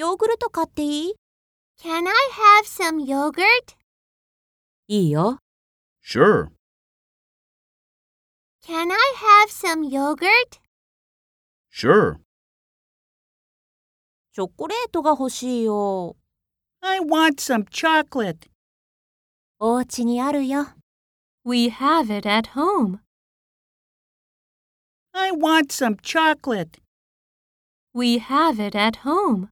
ヨーグルト買っていい Can I have some yogurt? いいよ。Sure. Can I have some yogurt? Sure. チョコレートが欲しいよ。I want some chocolate. お家にあるよ。We have it at home. I want some chocolate. We have it at home.